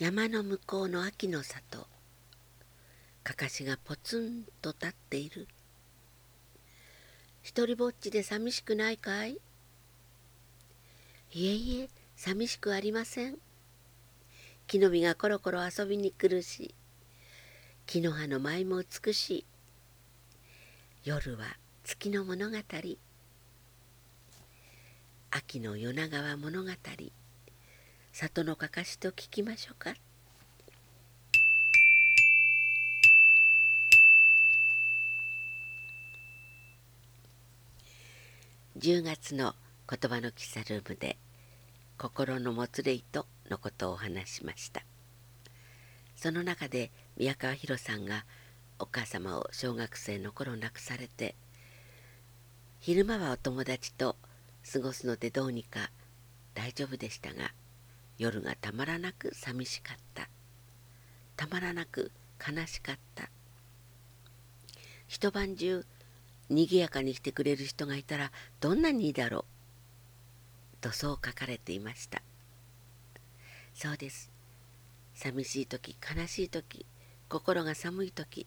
山の向こうの秋の里。かかしがポツンと立っている。一りぼっちで寂しくないかい？いえいえ寂しくありません。木の実がコロコロ遊びに来るし木の葉の舞も美しい。夜は月の物語。秋の夜長は物語。里のかかしと聞きましょうか。10月の言葉の喫茶ルームで心のもつれ糸のことをお話しました。その中で宮川博さんがお母様を小学生の頃亡くされて昼間はお友達と過ごすのでどうにか大丈夫でしたが夜がたまらなく寂しかった。たまらなく悲しかった。一晩中にぎやかにしてくれる人がいたらどんなにいいだろう。とそう書かれていました。そうです。寂しい時悲しい時心が寒い時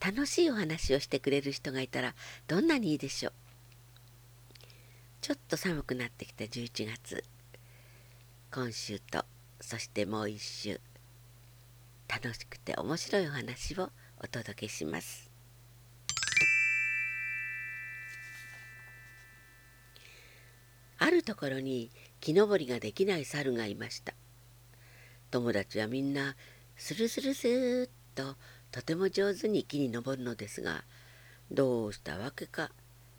楽しいお話をしてくれる人がいたらどんなにいいでしょう。ちょっと寒くなってきた11月。今週とそしてもう一週楽しくて面白いお話をお届けしますあるところに木登りができない猿がいました友達はみんなスルスルスーッととても上手に木に登るのですがどうしたわけか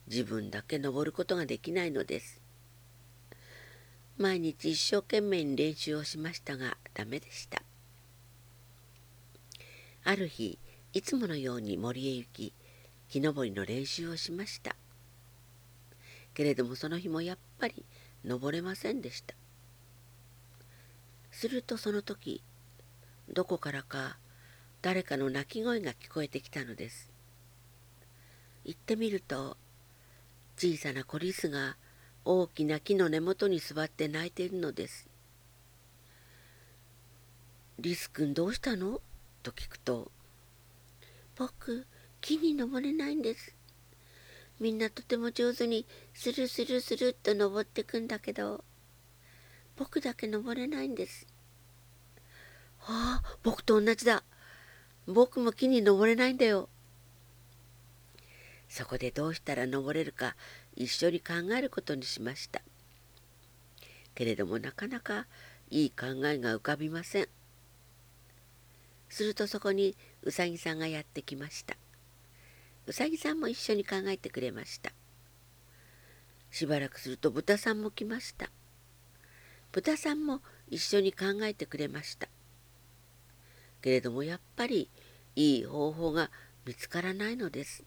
自分だけ登ることができないのです。毎日一生懸命に練習をしましたがダメでした。ある日いつものように森へ行き木登りの練習をしました。けれどもその日もやっぱり登れませんでした。するとその時どこからか誰かの泣き声が聞こえてきたのです。行ってみると小さな子リスが大きな木の根元に座って泣いているのです。リス君どうしたの？と聞くと、僕、木に登れないんです。みんなとても上手にスルスルスルっと登ってくんだけど、僕だけ登れないんです。ああ、僕と同じだ。僕も木に登れないんだよ。そこでどうしたら登れるか一緒に考えることにしました。けれどもなかなかいい考えが浮かびません。するとそこにうさぎさんがやってきました。うさぎさんも一緒に考えてくれました。しばらくすると豚さんも来ました。豚さんも一緒に考えてくれました。けれどもやっぱりいい方法が見つからないのです。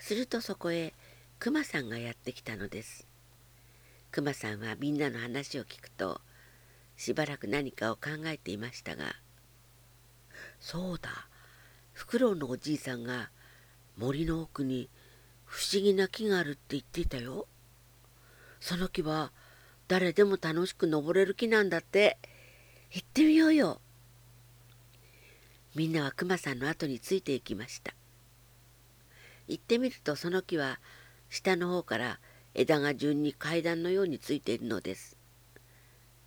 するとそこへクマさんがやってきたのです。クマさんはみんなの話を聞くとしばらく何かを考えていましたが「そうだフクロウのおじいさんが森の奥に不思議な木があるって言っていたよ。その木は誰でも楽しく登れる木なんだって行ってみようよ。みんなはクマさんの後についていきました。行ってみるとその木は下の方から枝が順に階段のようについているのです。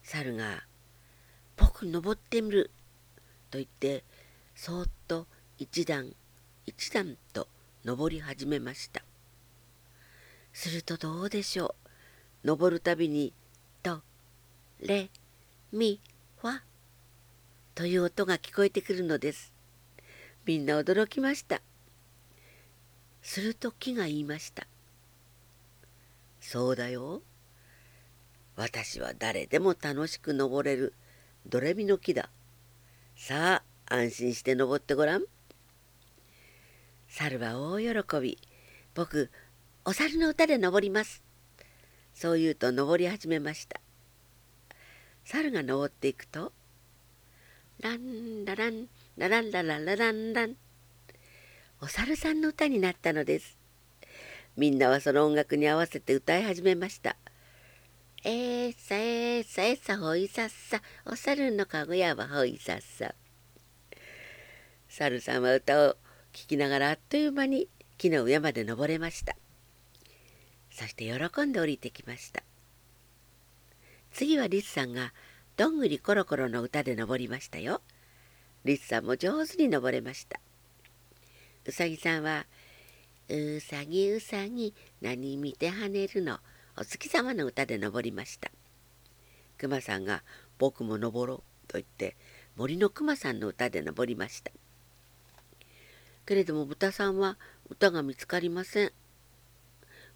猿が「僕登ってみる」と言ってそーっと一段一段と登り始めました。するとどうでしょう？登るたびに「とレミファ」という音が聞こえてくるのです。みんな驚きました。すると木が言いました。そうだよ。私は誰でも楽しく登れるドレミの木だ。さあ、安心して登ってごらん。猿は大喜び。僕、お猿の歌で登ります。そう言うと登り始めました。猿が登っていくと、ランララン、ラランラランラランラン。お猿さんの歌になったのです。みんなはその音楽に合わせて歌い始めました。えーさえーさえさほいさっさ。お猿のかごやはほいさっさ。猿さんは歌を聴きながらあっという間に木の上まで登れました。そして喜んで降りてきました。次はリスさんがどんぐりころころの歌で登りましたよ。リスさんも上手に登れました。うさぎさんは「うさぎうさぎ何見て跳ねるの」お月様の歌で登りました。くまさんが「僕も登ろう」と言って森のくまさんの歌で登りました。けれども豚さんは歌が見つかりません。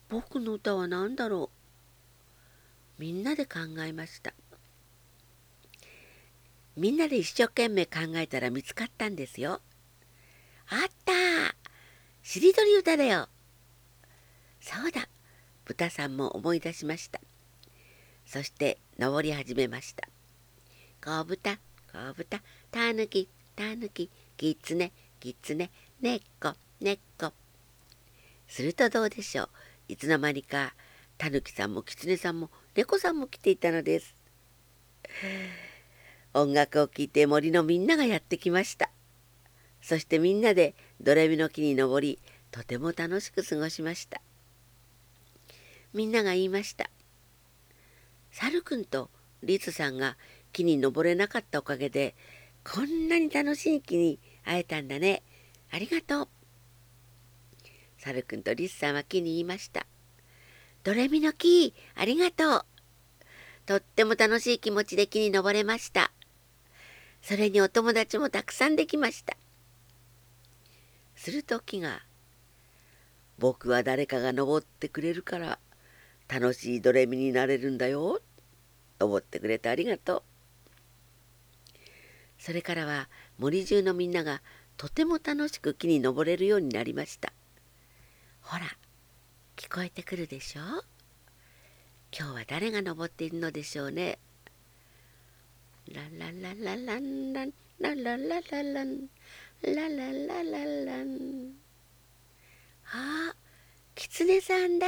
僕の歌は何だろう？みんなで考えました。みんなで一生懸命考えたら見つかったんですよ。あったしりとり歌だよそうだ。豚さんも思い出しました。そして登り始めました。小豚小豚。たぬきたぬき。きつねきつね。ねっこねっこ。するとどうでしょう。いつの間にかたぬきさんもきつねさんも猫さんも来ていたのです。音楽を聴いて森のみんながやってきました。そしてみんなでドレミの木に登りとても楽しく過ごしましたみんなが言いました。サルくんとリスさんが木に登れなかったおかげでこんなに楽しい木に会えたんだね。ありがとう。サルくんとリスさんは木に言いました。ドレミの木、ありがとう。とっても楽しい気持ちで木に登れました。それにお友達もたくさんできました。すると木が、僕は誰かが登ってくれるから楽しいドレミになれるんだよ。思ってくれてありがとう。それからは森中のみんながとても楽しく木に登れるようになりました。ほら、聞こえてくるでしょ？今日は誰が登っているのでしょうね？ララララランランララララランララララランあ、キツネさんだ。